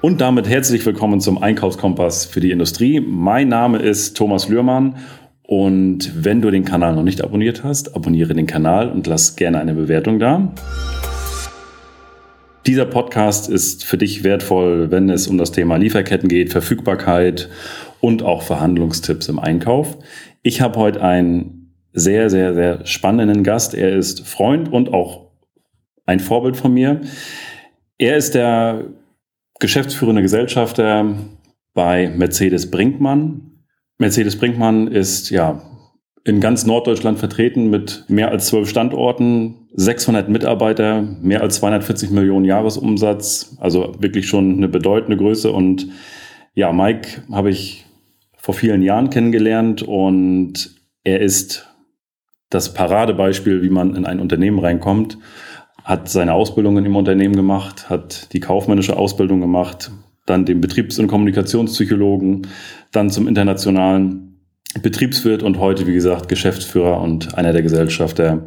Und damit herzlich willkommen zum Einkaufskompass für die Industrie. Mein Name ist Thomas Lührmann und wenn du den Kanal noch nicht abonniert hast, abonniere den Kanal und lass gerne eine Bewertung da. Dieser Podcast ist für dich wertvoll, wenn es um das Thema Lieferketten geht, Verfügbarkeit und auch Verhandlungstipps im Einkauf. Ich habe heute einen sehr, sehr, sehr spannenden Gast. Er ist Freund und auch ein Vorbild von mir. Er ist der geschäftsführende Gesellschafter bei Mercedes Brinkmann. Mercedes Brinkmann ist ja in ganz Norddeutschland vertreten mit mehr als zwölf Standorten, 600 Mitarbeiter, mehr als 240 Millionen Jahresumsatz, also wirklich schon eine bedeutende Größe. Und ja, Mike habe ich vor vielen Jahren kennengelernt und er ist das Paradebeispiel, wie man in ein Unternehmen reinkommt hat seine Ausbildungen im Unternehmen gemacht, hat die kaufmännische Ausbildung gemacht, dann den Betriebs- und Kommunikationspsychologen, dann zum internationalen Betriebswirt und heute, wie gesagt, Geschäftsführer und einer der Gesellschafter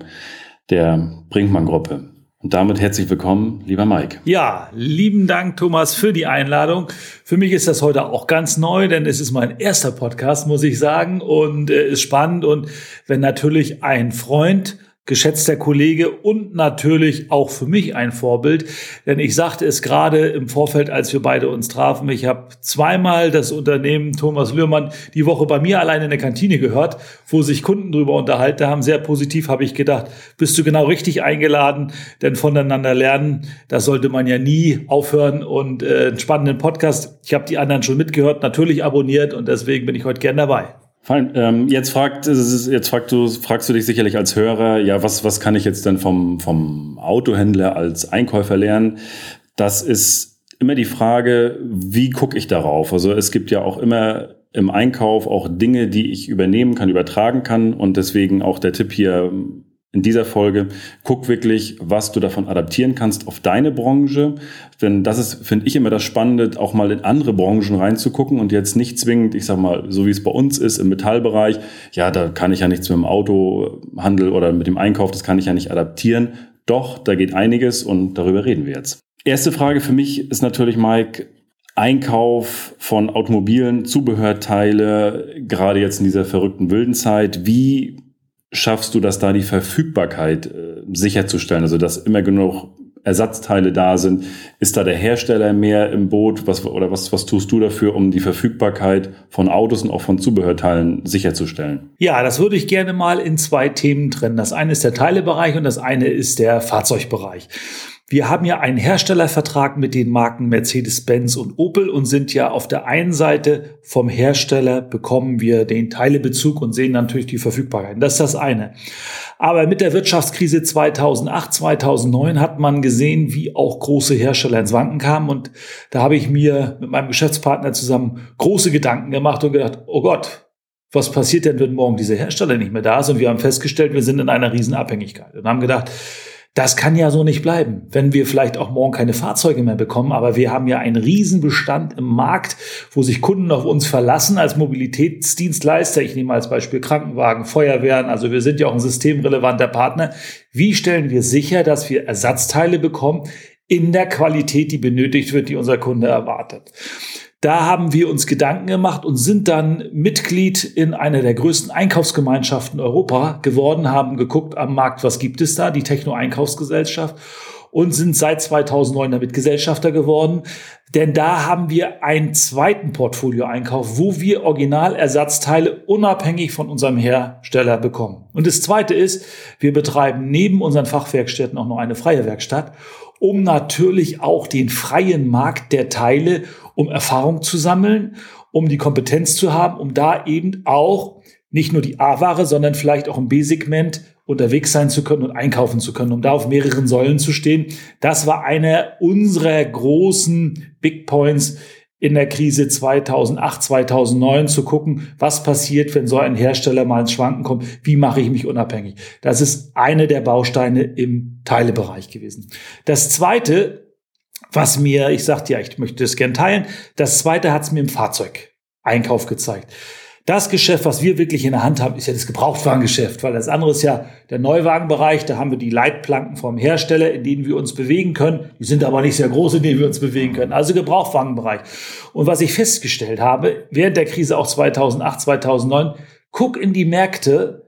der Brinkmann-Gruppe. Und damit herzlich willkommen, lieber Mike. Ja, lieben Dank, Thomas, für die Einladung. Für mich ist das heute auch ganz neu, denn es ist mein erster Podcast, muss ich sagen, und äh, ist spannend. Und wenn natürlich ein Freund geschätzter Kollege und natürlich auch für mich ein Vorbild. Denn ich sagte es gerade im Vorfeld, als wir beide uns trafen, ich habe zweimal das Unternehmen Thomas Lührmann die Woche bei mir allein in der Kantine gehört, wo sich Kunden drüber unterhalten haben. Sehr positiv habe ich gedacht, bist du genau richtig eingeladen, denn voneinander lernen, das sollte man ja nie aufhören. Und äh, einen spannenden Podcast, ich habe die anderen schon mitgehört, natürlich abonniert und deswegen bin ich heute gern dabei. Fein. Ähm, jetzt fragt, jetzt fragst du, fragst du dich sicherlich als Hörer, ja, was, was kann ich jetzt denn vom, vom Autohändler als Einkäufer lernen? Das ist immer die Frage, wie gucke ich darauf? Also es gibt ja auch immer im Einkauf auch Dinge, die ich übernehmen kann, übertragen kann. Und deswegen auch der Tipp hier, in dieser Folge. Guck wirklich, was du davon adaptieren kannst auf deine Branche. Denn das ist, finde ich, immer das Spannende, auch mal in andere Branchen reinzugucken und jetzt nicht zwingend, ich sag mal, so wie es bei uns ist im Metallbereich, ja, da kann ich ja nichts mit dem Autohandel oder mit dem Einkauf, das kann ich ja nicht adaptieren. Doch, da geht einiges und darüber reden wir jetzt. Erste Frage für mich ist natürlich, Mike, Einkauf von Automobilen, Zubehörteile, gerade jetzt in dieser verrückten wilden Zeit. Wie schaffst du das da, die Verfügbarkeit äh, sicherzustellen? Also, dass immer genug Ersatzteile da sind? Ist da der Hersteller mehr im Boot? Was, oder was, was tust du dafür, um die Verfügbarkeit von Autos und auch von Zubehörteilen sicherzustellen? Ja, das würde ich gerne mal in zwei Themen trennen. Das eine ist der Teilebereich und das eine ist der Fahrzeugbereich. Wir haben ja einen Herstellervertrag mit den Marken Mercedes-Benz und Opel und sind ja auf der einen Seite vom Hersteller bekommen wir den Teilebezug und sehen natürlich die Verfügbarkeit. Das ist das eine. Aber mit der Wirtschaftskrise 2008, 2009 hat man gesehen, wie auch große Hersteller ins Wanken kamen. Und da habe ich mir mit meinem Geschäftspartner zusammen große Gedanken gemacht und gedacht, oh Gott, was passiert denn, wenn morgen diese Hersteller nicht mehr da sind? Und wir haben festgestellt, wir sind in einer Riesenabhängigkeit und haben gedacht, das kann ja so nicht bleiben, wenn wir vielleicht auch morgen keine Fahrzeuge mehr bekommen, aber wir haben ja einen Riesenbestand im Markt, wo sich Kunden auf uns verlassen als Mobilitätsdienstleister. Ich nehme als Beispiel Krankenwagen, Feuerwehren, also wir sind ja auch ein systemrelevanter Partner. Wie stellen wir sicher, dass wir Ersatzteile bekommen in der Qualität, die benötigt wird, die unser Kunde erwartet? Da haben wir uns Gedanken gemacht und sind dann Mitglied in einer der größten Einkaufsgemeinschaften Europa geworden, haben geguckt am Markt, was gibt es da, die Techno-Einkaufsgesellschaft und sind seit 2009 damit Gesellschafter geworden. Denn da haben wir einen zweiten Portfolio-Einkauf, wo wir Originalersatzteile unabhängig von unserem Hersteller bekommen. Und das zweite ist, wir betreiben neben unseren Fachwerkstätten auch noch eine freie Werkstatt, um natürlich auch den freien Markt der Teile um Erfahrung zu sammeln, um die Kompetenz zu haben, um da eben auch nicht nur die A-Ware, sondern vielleicht auch im B-Segment unterwegs sein zu können und einkaufen zu können, um da auf mehreren Säulen zu stehen. Das war einer unserer großen Big Points in der Krise 2008, 2009 zu gucken, was passiert, wenn so ein Hersteller mal ins Schwanken kommt, wie mache ich mich unabhängig. Das ist eine der Bausteine im Teilebereich gewesen. Das zweite was mir, ich sagte ja, ich möchte das gern teilen. Das zweite hat es mir im Fahrzeugeinkauf gezeigt. Das Geschäft, was wir wirklich in der Hand haben, ist ja das Gebrauchtwagengeschäft, weil das andere ist ja der Neuwagenbereich. Da haben wir die Leitplanken vom Hersteller, in denen wir uns bewegen können. Die sind aber nicht sehr groß, in denen wir uns bewegen können. Also Gebrauchtwagenbereich. Und was ich festgestellt habe, während der Krise auch 2008, 2009, guck in die Märkte,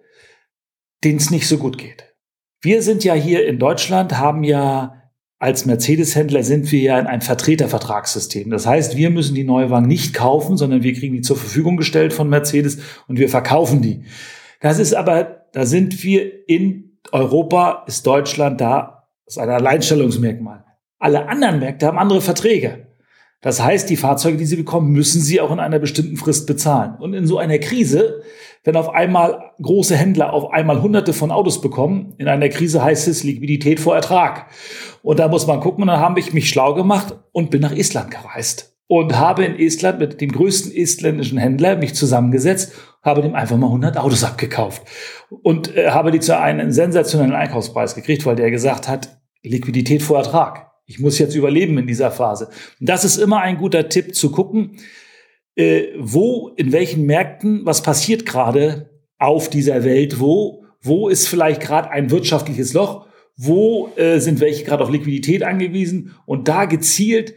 denen es nicht so gut geht. Wir sind ja hier in Deutschland, haben ja als Mercedes-Händler sind wir ja in ein Vertretervertragssystem. Das heißt, wir müssen die Neuwagen nicht kaufen, sondern wir kriegen die zur Verfügung gestellt von Mercedes und wir verkaufen die. Das ist aber, da sind wir in Europa, ist Deutschland da, ist ein Alleinstellungsmerkmal. Alle anderen Märkte haben andere Verträge. Das heißt, die Fahrzeuge, die sie bekommen, müssen sie auch in einer bestimmten Frist bezahlen. Und in so einer Krise, wenn auf einmal große Händler auf einmal hunderte von Autos bekommen, in einer Krise heißt es Liquidität vor Ertrag. Und da muss man gucken, und dann habe ich mich schlau gemacht und bin nach Estland gereist und habe in Estland mit dem größten estländischen Händler mich zusammengesetzt, habe dem einfach mal 100 Autos abgekauft und äh, habe die zu einem sensationellen Einkaufspreis gekriegt, weil der gesagt hat, Liquidität vor Ertrag. Ich muss jetzt überleben in dieser Phase. Und das ist immer ein guter Tipp zu gucken, äh, wo, in welchen Märkten, was passiert gerade auf dieser Welt, wo, wo ist vielleicht gerade ein wirtschaftliches Loch? Wo äh, sind welche gerade auf Liquidität angewiesen? Und da gezielt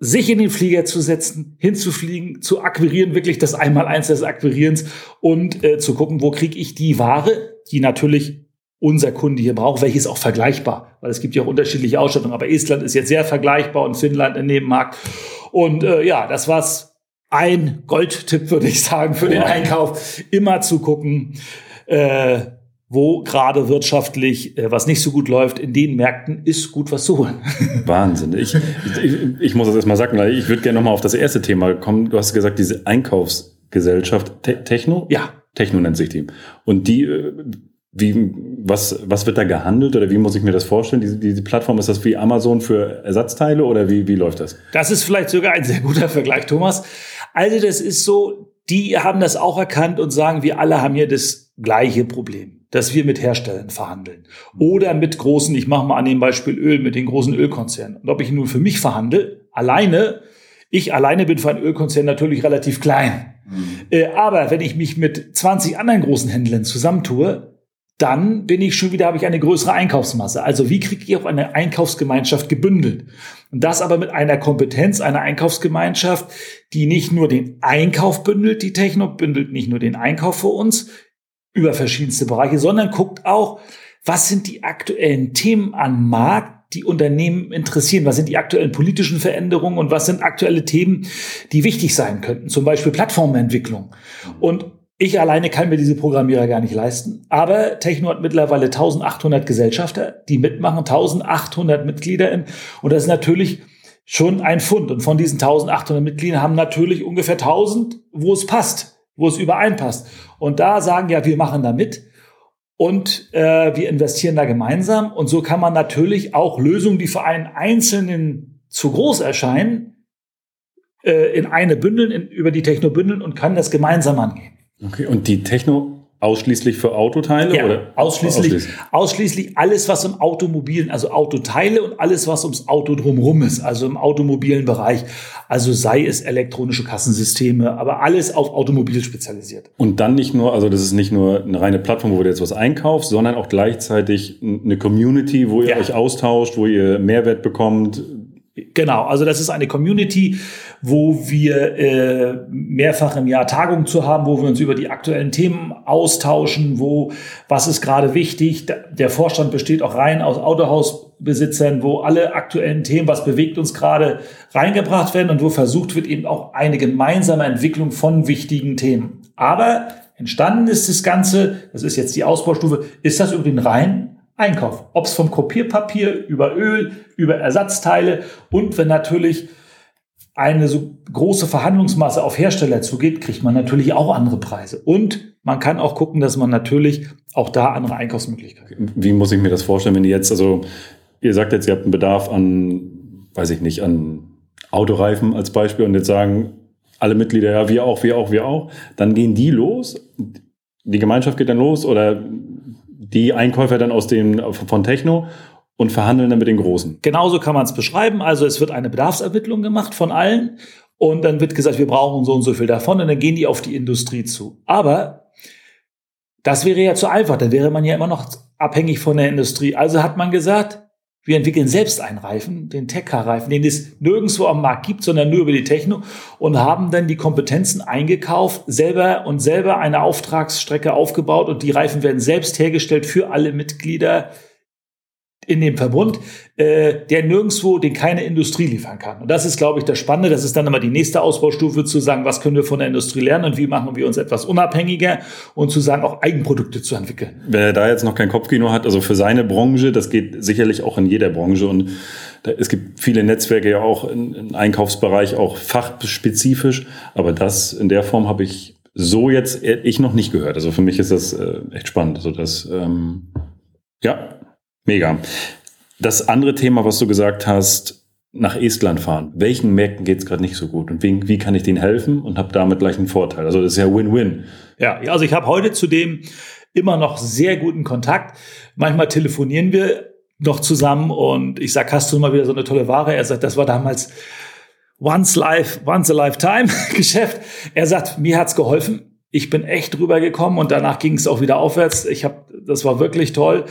sich in den Flieger zu setzen, hinzufliegen, zu akquirieren, wirklich das Einmaleins des Akquirierens und äh, zu gucken, wo kriege ich die Ware, die natürlich unser Kunde hier braucht, welches auch vergleichbar, weil es gibt ja auch unterschiedliche Ausstattungen, aber Estland ist jetzt sehr vergleichbar und Finnland im Nebenmarkt. Und äh, ja, das war's ein Goldtipp, würde ich sagen, für den Einkauf. Immer zu gucken, äh, wo gerade wirtschaftlich äh, was nicht so gut läuft, in den Märkten ist gut was zu holen. Wahnsinn. Ich, ich, ich muss das erstmal sagen, weil ich würde gerne nochmal auf das erste Thema kommen. Du hast gesagt, diese Einkaufsgesellschaft Te Techno? Ja. Techno nennt sich die. Und die, äh, wie, was, was wird da gehandelt oder wie muss ich mir das vorstellen? Diese, diese Plattform, ist das wie Amazon für Ersatzteile oder wie, wie läuft das? Das ist vielleicht sogar ein sehr guter Vergleich, Thomas. Also das ist so, die haben das auch erkannt und sagen, wir alle haben hier das gleiche Problem dass wir mit Herstellern verhandeln. Oder mit großen, ich mache mal an dem Beispiel Öl, mit den großen Ölkonzernen. Und ob ich nun für mich verhandle, alleine, ich alleine bin für einen Ölkonzern natürlich relativ klein. Mhm. Äh, aber wenn ich mich mit 20 anderen großen Händlern zusammentue, dann bin ich schon wieder, habe ich eine größere Einkaufsmasse. Also wie kriege ich auch eine Einkaufsgemeinschaft gebündelt? Und das aber mit einer Kompetenz einer Einkaufsgemeinschaft, die nicht nur den Einkauf bündelt, die Techno bündelt nicht nur den Einkauf für uns, über verschiedenste Bereiche, sondern guckt auch, was sind die aktuellen Themen am Markt, die Unternehmen interessieren? Was sind die aktuellen politischen Veränderungen und was sind aktuelle Themen, die wichtig sein könnten? Zum Beispiel Plattformentwicklung. Und ich alleine kann mir diese Programmierer gar nicht leisten. Aber Techno hat mittlerweile 1800 Gesellschafter, die mitmachen, 1800 Mitglieder. Und das ist natürlich schon ein Fund. Und von diesen 1800 Mitgliedern haben natürlich ungefähr 1000, wo es passt wo es übereinpasst. Und da sagen ja, wir machen da mit und äh, wir investieren da gemeinsam. Und so kann man natürlich auch Lösungen, die für einen Einzelnen zu groß erscheinen, äh, in eine bündeln, in, über die Techno bündeln und kann das gemeinsam angehen. Okay, und die Techno Ausschließlich für Autoteile? Ja, oder? Ausschließlich, ausschließlich, ausschließlich alles, was im Automobilen, also Autoteile und alles, was ums Auto drumherum ist, also im automobilen Bereich. Also sei es elektronische Kassensysteme, aber alles auf Automobil spezialisiert. Und dann nicht nur, also das ist nicht nur eine reine Plattform, wo du jetzt was einkaufst, sondern auch gleichzeitig eine Community, wo ihr ja. euch austauscht, wo ihr Mehrwert bekommt. Genau, also das ist eine Community, wo wir äh, mehrfach im Jahr Tagungen zu haben, wo wir uns über die aktuellen Themen austauschen, wo was ist gerade wichtig. Der Vorstand besteht auch rein aus Autohausbesitzern, wo alle aktuellen Themen, was bewegt uns gerade, reingebracht werden und wo versucht wird eben auch eine gemeinsame Entwicklung von wichtigen Themen. Aber entstanden ist das Ganze, das ist jetzt die Ausbaustufe, ist das über den reinen Einkauf. Ob es vom Kopierpapier über Öl, über Ersatzteile und wenn natürlich eine so große Verhandlungsmasse auf Hersteller zugeht, kriegt man natürlich auch andere Preise. Und man kann auch gucken, dass man natürlich auch da andere Einkaufsmöglichkeiten. Wie muss ich mir das vorstellen, wenn ihr jetzt, also ihr sagt jetzt, ihr habt einen Bedarf an, weiß ich nicht, an Autoreifen als Beispiel und jetzt sagen alle Mitglieder, ja, wir auch, wir auch, wir auch, dann gehen die los, die Gemeinschaft geht dann los oder die Einkäufer dann aus dem, von Techno und verhandeln dann mit den Großen. Genauso kann man es beschreiben. Also es wird eine Bedarfsermittlung gemacht von allen Und dann wird gesagt, wir brauchen so und so viel davon und dann gehen die auf die Industrie zu. Aber das wäre ja zu einfach, dann wäre man ja immer noch abhängig von der Industrie. Also hat man gesagt, wir entwickeln selbst einen Reifen, den Tech-Car-Reifen, den es nirgendwo am Markt gibt, sondern nur über die Techno und haben dann die Kompetenzen eingekauft, selber und selber eine Auftragsstrecke aufgebaut und die Reifen werden selbst hergestellt für alle Mitglieder in dem Verbund, äh, der nirgendwo, den keine Industrie liefern kann. Und das ist, glaube ich, das Spannende. Das ist dann immer die nächste Ausbaustufe, zu sagen, was können wir von der Industrie lernen und wie machen wir uns etwas unabhängiger und zu sagen, auch Eigenprodukte zu entwickeln. Wer da jetzt noch kein Kopfkino hat, also für seine Branche, das geht sicherlich auch in jeder Branche und da, es gibt viele Netzwerke ja auch im Einkaufsbereich, auch fachspezifisch, aber das in der Form habe ich so jetzt ich noch nicht gehört. Also für mich ist das äh, echt spannend. Also das, ähm, ja, Mega. Das andere Thema, was du gesagt hast, nach Estland fahren. Welchen Märkten geht es gerade nicht so gut und wie, wie kann ich denen helfen und habe damit gleich einen Vorteil? Also das ist ja Win-Win. Ja, also ich habe heute zudem immer noch sehr guten Kontakt. Manchmal telefonieren wir noch zusammen und ich sage, hast du mal wieder so eine tolle Ware? Er sagt, das war damals once life, once a lifetime Geschäft. Er sagt, mir hat's geholfen. Ich bin echt rübergekommen und danach ging es auch wieder aufwärts. Ich habe, das war wirklich toll.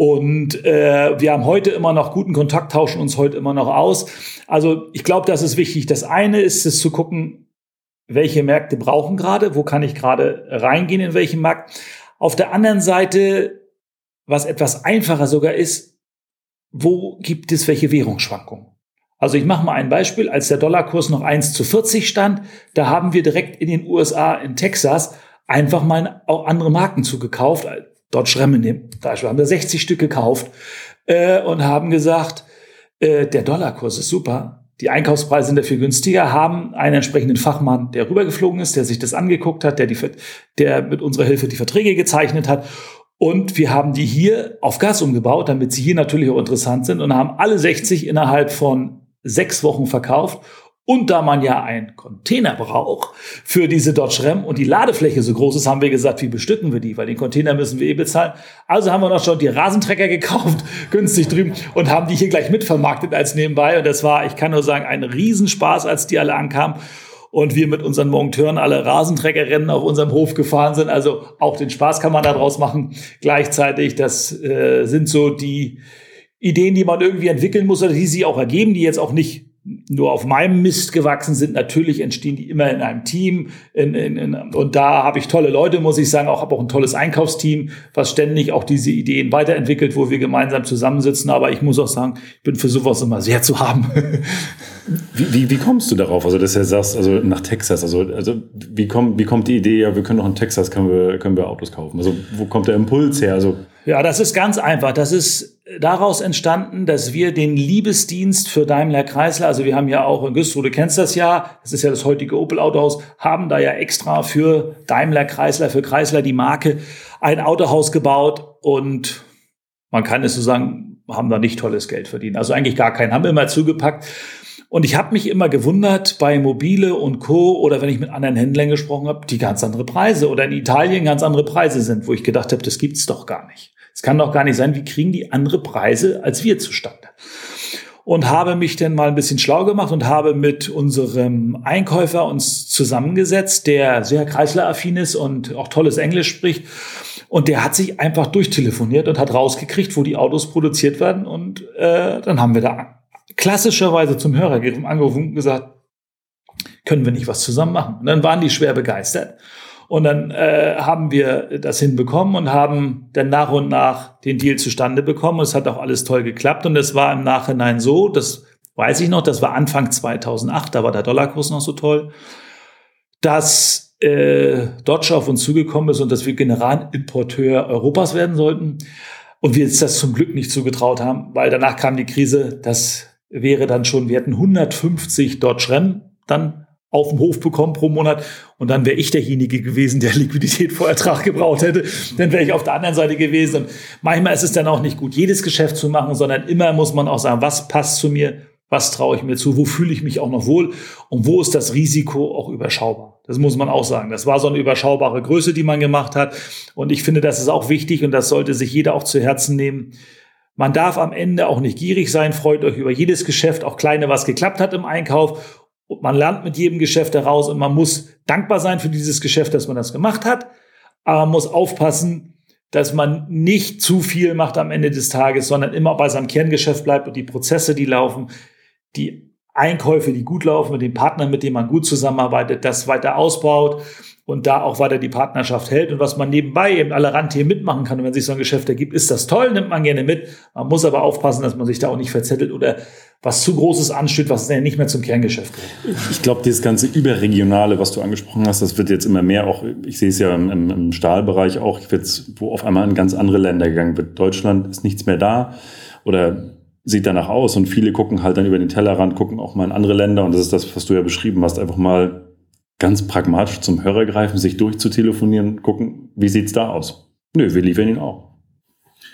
Und äh, wir haben heute immer noch guten Kontakt, tauschen uns heute immer noch aus. Also ich glaube, das ist wichtig. Das eine ist es zu gucken, welche Märkte brauchen gerade, wo kann ich gerade reingehen in welchen Markt. Auf der anderen Seite, was etwas einfacher sogar ist, wo gibt es welche Währungsschwankungen? Also ich mache mal ein Beispiel. Als der Dollarkurs noch 1 zu 40 stand, da haben wir direkt in den USA, in Texas, einfach mal auch andere Marken zugekauft, Ram in dem Beispiel, haben wir 60 Stück gekauft äh, und haben gesagt, äh, der Dollarkurs ist super, die Einkaufspreise sind dafür günstiger, haben einen entsprechenden Fachmann, der rübergeflogen ist, der sich das angeguckt hat, der, die, der mit unserer Hilfe die Verträge gezeichnet hat. Und wir haben die hier auf Gas umgebaut, damit sie hier natürlich auch interessant sind und haben alle 60 innerhalb von sechs Wochen verkauft und da man ja einen Container braucht für diese Dodge Ram und die Ladefläche so groß ist, haben wir gesagt, wie bestücken wir die? Weil den Container müssen wir eh bezahlen. Also haben wir noch schon die Rasentrecker gekauft, günstig drüben, und haben die hier gleich mitvermarktet als nebenbei. Und das war, ich kann nur sagen, ein Riesenspaß, als die alle ankamen und wir mit unseren Monteuren alle Rasentreckerrennen auf unserem Hof gefahren sind. Also auch den Spaß kann man daraus machen. Gleichzeitig, das äh, sind so die Ideen, die man irgendwie entwickeln muss oder die sie auch ergeben, die jetzt auch nicht nur auf meinem Mist gewachsen sind. Natürlich entstehen die immer in einem Team. In, in, in, und da habe ich tolle Leute, muss ich sagen. Auch habe auch ein tolles Einkaufsteam, was ständig auch diese Ideen weiterentwickelt, wo wir gemeinsam zusammensitzen. Aber ich muss auch sagen, ich bin für sowas immer sehr zu haben. wie, wie, wie kommst du darauf? Also, dass du sagst, also nach Texas, also, also wie, kommt, wie kommt die Idee, ja, wir können doch in Texas können wir, können wir Autos kaufen? Also, wo kommt der Impuls her? Also, ja, das ist ganz einfach. Das ist daraus entstanden, dass wir den Liebesdienst für Daimler Chrysler, also wir haben ja auch in Güstrow, du kennst das ja, das ist ja das heutige Opel Autohaus, haben da ja extra für Daimler Chrysler, für Chrysler die Marke, ein Autohaus gebaut und man kann es so sagen, haben da nicht tolles Geld verdient. Also eigentlich gar keinen, haben immer zugepackt. Und ich habe mich immer gewundert bei Mobile und Co. oder wenn ich mit anderen Händlern gesprochen habe, die ganz andere Preise oder in Italien ganz andere Preise sind, wo ich gedacht habe, das gibt's doch gar nicht. Es kann doch gar nicht sein, wie kriegen die andere Preise als wir zustande? Und habe mich dann mal ein bisschen schlau gemacht und habe mit unserem Einkäufer uns zusammengesetzt, der sehr kreisleraffin ist und auch tolles Englisch spricht. Und der hat sich einfach durchtelefoniert und hat rausgekriegt, wo die Autos produziert werden. Und äh, dann haben wir da klassischerweise zum Hörer angerufen und gesagt, können wir nicht was zusammen machen? Und dann waren die schwer begeistert. Und dann äh, haben wir das hinbekommen und haben dann nach und nach den Deal zustande bekommen. Und es hat auch alles toll geklappt. Und es war im Nachhinein so, das weiß ich noch, das war Anfang 2008, da war der Dollarkurs noch so toll, dass äh, Dodge auf uns zugekommen ist und dass wir Generalimporteur Europas werden sollten. Und wir jetzt das zum Glück nicht zugetraut haben, weil danach kam die Krise. Das wäre dann schon, wir hätten 150 Dodge Ram dann auf dem Hof bekommen pro Monat und dann wäre ich derjenige gewesen, der Liquidität vor Ertrag gebraucht hätte. Dann wäre ich auf der anderen Seite gewesen. Und manchmal ist es dann auch nicht gut, jedes Geschäft zu machen, sondern immer muss man auch sagen, was passt zu mir, was traue ich mir zu, wo fühle ich mich auch noch wohl und wo ist das Risiko auch überschaubar. Das muss man auch sagen. Das war so eine überschaubare Größe, die man gemacht hat. Und ich finde, das ist auch wichtig und das sollte sich jeder auch zu Herzen nehmen. Man darf am Ende auch nicht gierig sein. Freut euch über jedes Geschäft, auch kleine, was geklappt hat im Einkauf Und man lernt mit jedem Geschäft heraus und man muss dankbar sein für dieses Geschäft, dass man das gemacht hat. Aber man muss aufpassen, dass man nicht zu viel macht am Ende des Tages, sondern immer bei seinem Kerngeschäft bleibt und die Prozesse, die laufen, die Einkäufe, die gut laufen, mit den Partnern, mit denen man gut zusammenarbeitet, das weiter ausbaut und da auch weiter die Partnerschaft hält und was man nebenbei eben alle Randthemen mitmachen kann. Und wenn sich so ein Geschäft ergibt, ist das toll, nimmt man gerne mit. Man muss aber aufpassen, dass man sich da auch nicht verzettelt oder was zu Großes ansteht, was nicht mehr zum Kerngeschäft gehört. Ich glaube, dieses ganze Überregionale, was du angesprochen hast, das wird jetzt immer mehr auch, ich sehe es ja im, im Stahlbereich auch, wo auf einmal in ganz andere Länder gegangen wird. Deutschland ist nichts mehr da oder sieht danach aus und viele gucken halt dann über den Tellerrand, gucken auch mal in andere Länder und das ist das, was du ja beschrieben hast, einfach mal ganz pragmatisch zum Hörer greifen, sich durchzutelefonieren, gucken, wie sieht's da aus? Nö, wir liefern ihn auch.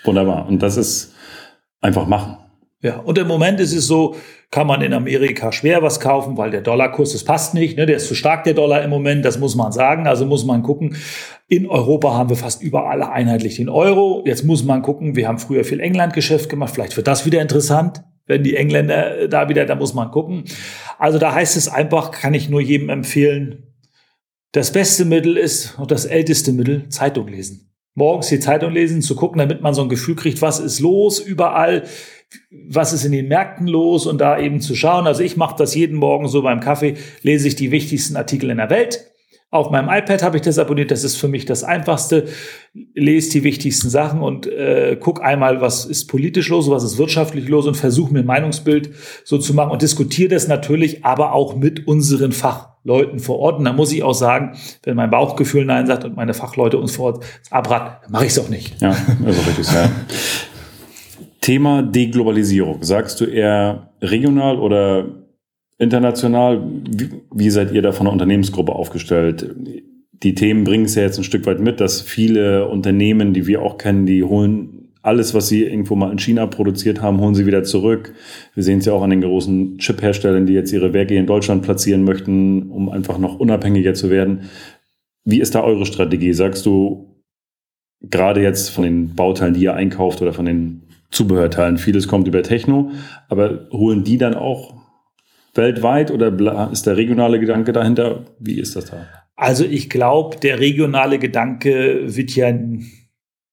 Wunderbar. Und das ist einfach machen. Ja, und im Moment ist es so, kann man in Amerika schwer was kaufen, weil der Dollarkurs, das passt nicht, ne? der ist zu stark, der Dollar im Moment, das muss man sagen. Also muss man gucken. In Europa haben wir fast überall einheitlich den Euro. Jetzt muss man gucken, wir haben früher viel England-Geschäft gemacht, vielleicht wird das wieder interessant, wenn die Engländer da wieder, da muss man gucken. Also da heißt es einfach, kann ich nur jedem empfehlen, das beste Mittel ist und das älteste Mittel, Zeitung lesen. Morgens die Zeitung lesen, zu gucken, damit man so ein Gefühl kriegt, was ist los überall was ist in den Märkten los und da eben zu schauen. Also ich mache das jeden Morgen so beim Kaffee, lese ich die wichtigsten Artikel in der Welt. Auf meinem iPad habe ich das abonniert, das ist für mich das Einfachste. Lese die wichtigsten Sachen und äh, guck einmal, was ist politisch los, was ist wirtschaftlich los und versuche mir ein Meinungsbild so zu machen und diskutiere das natürlich aber auch mit unseren Fachleuten vor Ort. Und da muss ich auch sagen, wenn mein Bauchgefühl Nein sagt und meine Fachleute uns vor Ort abraten, mache ich es auch nicht. Ja, also richtig, ja. Thema Deglobalisierung. Sagst du eher regional oder international? Wie, seid ihr da von der Unternehmensgruppe aufgestellt? Die Themen bringen es ja jetzt ein Stück weit mit, dass viele Unternehmen, die wir auch kennen, die holen alles, was sie irgendwo mal in China produziert haben, holen sie wieder zurück. Wir sehen es ja auch an den großen Chip-Herstellern, die jetzt ihre Werke in Deutschland platzieren möchten, um einfach noch unabhängiger zu werden. Wie ist da eure Strategie? Sagst du, gerade jetzt von den Bauteilen, die ihr einkauft oder von den Zubehörteilen. Vieles kommt über Techno, aber holen die dann auch weltweit oder ist der regionale Gedanke dahinter? Wie ist das da? Also ich glaube, der regionale Gedanke wird ja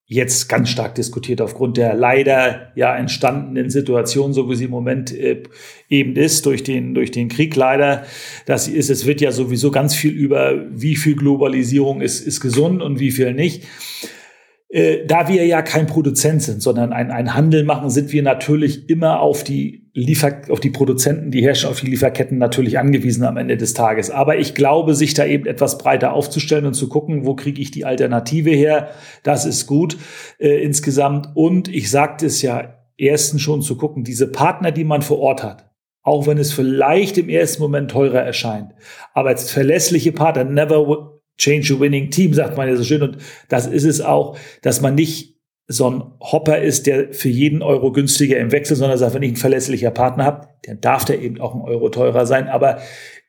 jetzt ganz stark diskutiert aufgrund der leider ja entstandenen Situation, so wie sie im Moment äh, eben ist, durch den, durch den Krieg leider. Das ist, es wird ja sowieso ganz viel über, wie viel Globalisierung ist, ist gesund und wie viel nicht. Äh, da wir ja kein Produzent sind, sondern ein, ein Handel machen, sind wir natürlich immer auf die Liefer, auf die Produzenten, die herrschen, auf die Lieferketten natürlich angewiesen am Ende des Tages. Aber ich glaube, sich da eben etwas breiter aufzustellen und zu gucken, wo kriege ich die Alternative her, das ist gut äh, insgesamt. Und ich sagte es ja erstens schon zu gucken, diese Partner, die man vor Ort hat, auch wenn es vielleicht im ersten Moment teurer erscheint, aber als verlässliche Partner, never Change a winning team, sagt man ja so schön. Und das ist es auch, dass man nicht so ein Hopper ist, der für jeden Euro günstiger im Wechsel, sondern sagt, wenn ich einen verlässlicher Partner habe, dann darf der eben auch ein Euro teurer sein. Aber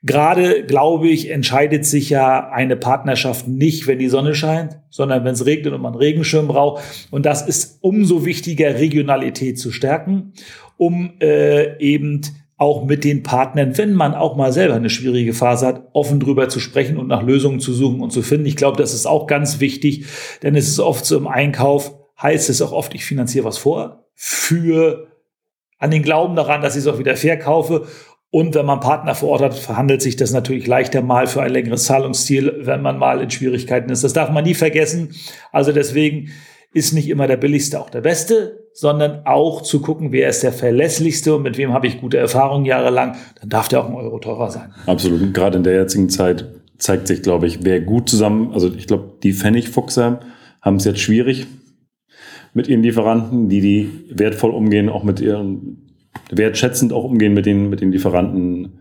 gerade, glaube ich, entscheidet sich ja eine Partnerschaft nicht, wenn die Sonne scheint, sondern wenn es regnet und man Regenschirm braucht. Und das ist umso wichtiger, Regionalität zu stärken, um äh, eben auch mit den Partnern, wenn man auch mal selber eine schwierige Phase hat, offen drüber zu sprechen und nach Lösungen zu suchen und zu finden. Ich glaube, das ist auch ganz wichtig, denn es ist oft so im Einkauf, heißt es auch oft, ich finanziere was vor für an den Glauben daran, dass ich es auch wieder verkaufe. Und wenn man Partner vor Ort hat, verhandelt sich das natürlich leichter mal für ein längeres Zahlungsziel, wenn man mal in Schwierigkeiten ist. Das darf man nie vergessen. Also deswegen ist nicht immer der billigste auch der beste, sondern auch zu gucken, wer ist der verlässlichste und mit wem habe ich gute Erfahrungen jahrelang, dann darf der auch ein Euro teurer sein. Absolut. Gerade in der jetzigen Zeit zeigt sich, glaube ich, wer gut zusammen, also ich glaube, die Pfennigfuchser haben es jetzt schwierig mit ihren Lieferanten, die die wertvoll umgehen, auch mit ihren, wertschätzend auch umgehen mit den, mit den Lieferanten,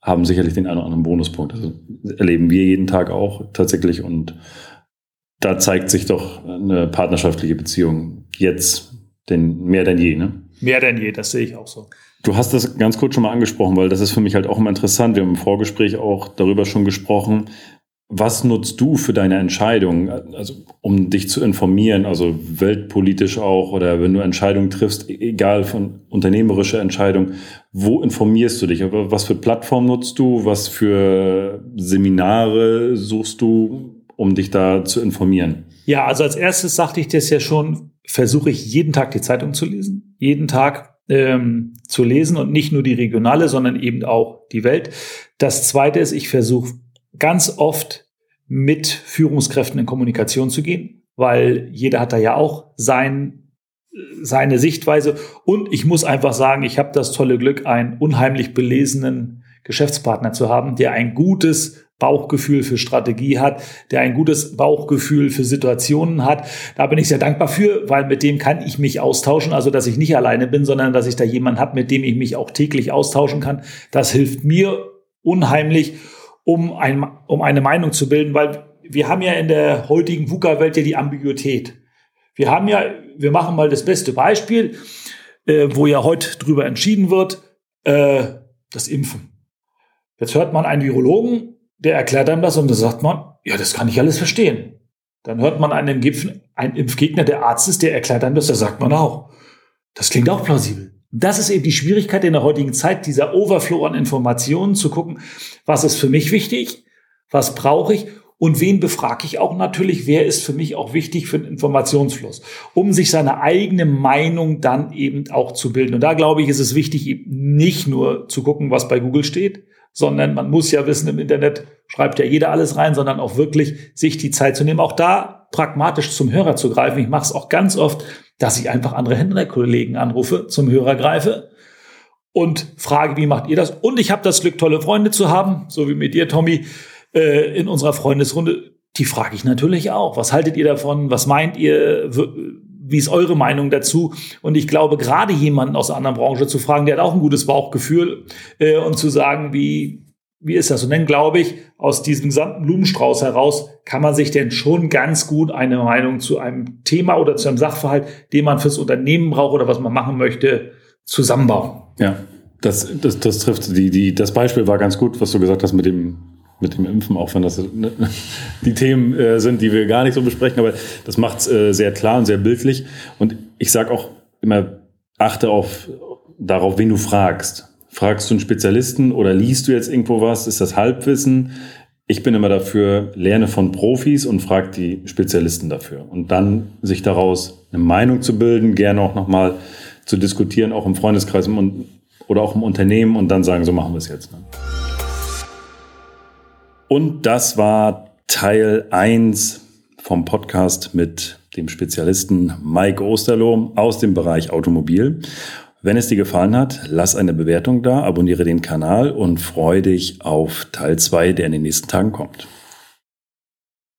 haben sicherlich den einen oder anderen Bonuspunkt. Also erleben wir jeden Tag auch tatsächlich und da zeigt sich doch eine partnerschaftliche Beziehung jetzt denn mehr denn je, ne? Mehr denn je, das sehe ich auch so. Du hast das ganz kurz schon mal angesprochen, weil das ist für mich halt auch immer interessant. Wir haben im Vorgespräch auch darüber schon gesprochen. was nutzt du für deine Entscheidung, also um dich zu informieren, also weltpolitisch auch oder wenn du Entscheidungen triffst, egal von unternehmerischer Entscheidung, wo informierst du dich? Was für Plattformen nutzt du? Was für Seminare suchst du, um dich da zu informieren? Ja, also als erstes sagte ich das ja schon, versuche ich jeden Tag die Zeitung zu lesen, jeden Tag ähm, zu lesen und nicht nur die regionale, sondern eben auch die Welt. Das zweite ist, ich versuche ganz oft mit Führungskräften in Kommunikation zu gehen, weil jeder hat da ja auch sein, seine Sichtweise. Und ich muss einfach sagen, ich habe das tolle Glück, einen unheimlich belesenen Geschäftspartner zu haben, der ein gutes Bauchgefühl für Strategie hat, der ein gutes Bauchgefühl für Situationen hat. Da bin ich sehr dankbar für, weil mit dem kann ich mich austauschen, also dass ich nicht alleine bin, sondern dass ich da jemanden habe, mit dem ich mich auch täglich austauschen kann. Das hilft mir unheimlich um, ein, um eine Meinung zu bilden, weil wir haben ja in der heutigen VUCA-Welt ja die Ambiguität. Wir haben ja, wir machen mal das beste Beispiel, äh, wo ja heute drüber entschieden wird, äh, das Impfen. Jetzt hört man einen Virologen, der erklärt einem das und da sagt man, ja, das kann ich alles verstehen. Dann hört man einen, Impf einen Impfgegner, der Arzt ist, der erklärt einem das, da sagt man auch, das klingt auch plausibel. Das ist eben die Schwierigkeit in der heutigen Zeit, dieser Overflow an Informationen zu gucken, was ist für mich wichtig, was brauche ich und wen befrage ich auch natürlich, wer ist für mich auch wichtig für den Informationsfluss, um sich seine eigene Meinung dann eben auch zu bilden. Und da glaube ich, ist es wichtig, eben nicht nur zu gucken, was bei Google steht, sondern man muss ja wissen, im Internet schreibt ja jeder alles rein, sondern auch wirklich sich die Zeit zu nehmen, auch da pragmatisch zum Hörer zu greifen. Ich mache es auch ganz oft, dass ich einfach andere Händlerkollegen anrufe, zum Hörer greife und frage, wie macht ihr das? Und ich habe das Glück, tolle Freunde zu haben, so wie mit dir, Tommy, äh, in unserer Freundesrunde. Die frage ich natürlich auch. Was haltet ihr davon? Was meint ihr? Wie ist eure Meinung dazu? Und ich glaube, gerade jemanden aus einer anderen Branche zu fragen, der hat auch ein gutes Bauchgefühl äh, und zu sagen, wie, wie ist das? Und dann glaube ich, aus diesem gesamten Blumenstrauß heraus kann man sich denn schon ganz gut eine Meinung zu einem Thema oder zu einem Sachverhalt, den man fürs Unternehmen braucht oder was man machen möchte, zusammenbauen. Ja, das, das, das trifft die, die, das Beispiel war ganz gut, was du gesagt hast mit dem, mit dem Impfen, auch wenn das ne, die Themen äh, sind, die wir gar nicht so besprechen, aber das macht es äh, sehr klar und sehr bildlich. Und ich sage auch immer, achte auf, darauf, wen du fragst. Fragst du einen Spezialisten oder liest du jetzt irgendwo was? Ist das Halbwissen? Ich bin immer dafür, lerne von Profis und frag die Spezialisten dafür. Und dann sich daraus eine Meinung zu bilden, gerne auch nochmal zu diskutieren, auch im Freundeskreis oder auch im Unternehmen und dann sagen, so machen wir es jetzt. Ne? Und das war Teil 1 vom Podcast mit dem Spezialisten Mike Osterloh aus dem Bereich Automobil. Wenn es dir gefallen hat, lass eine Bewertung da, abonniere den Kanal und freue dich auf Teil 2, der in den nächsten Tagen kommt.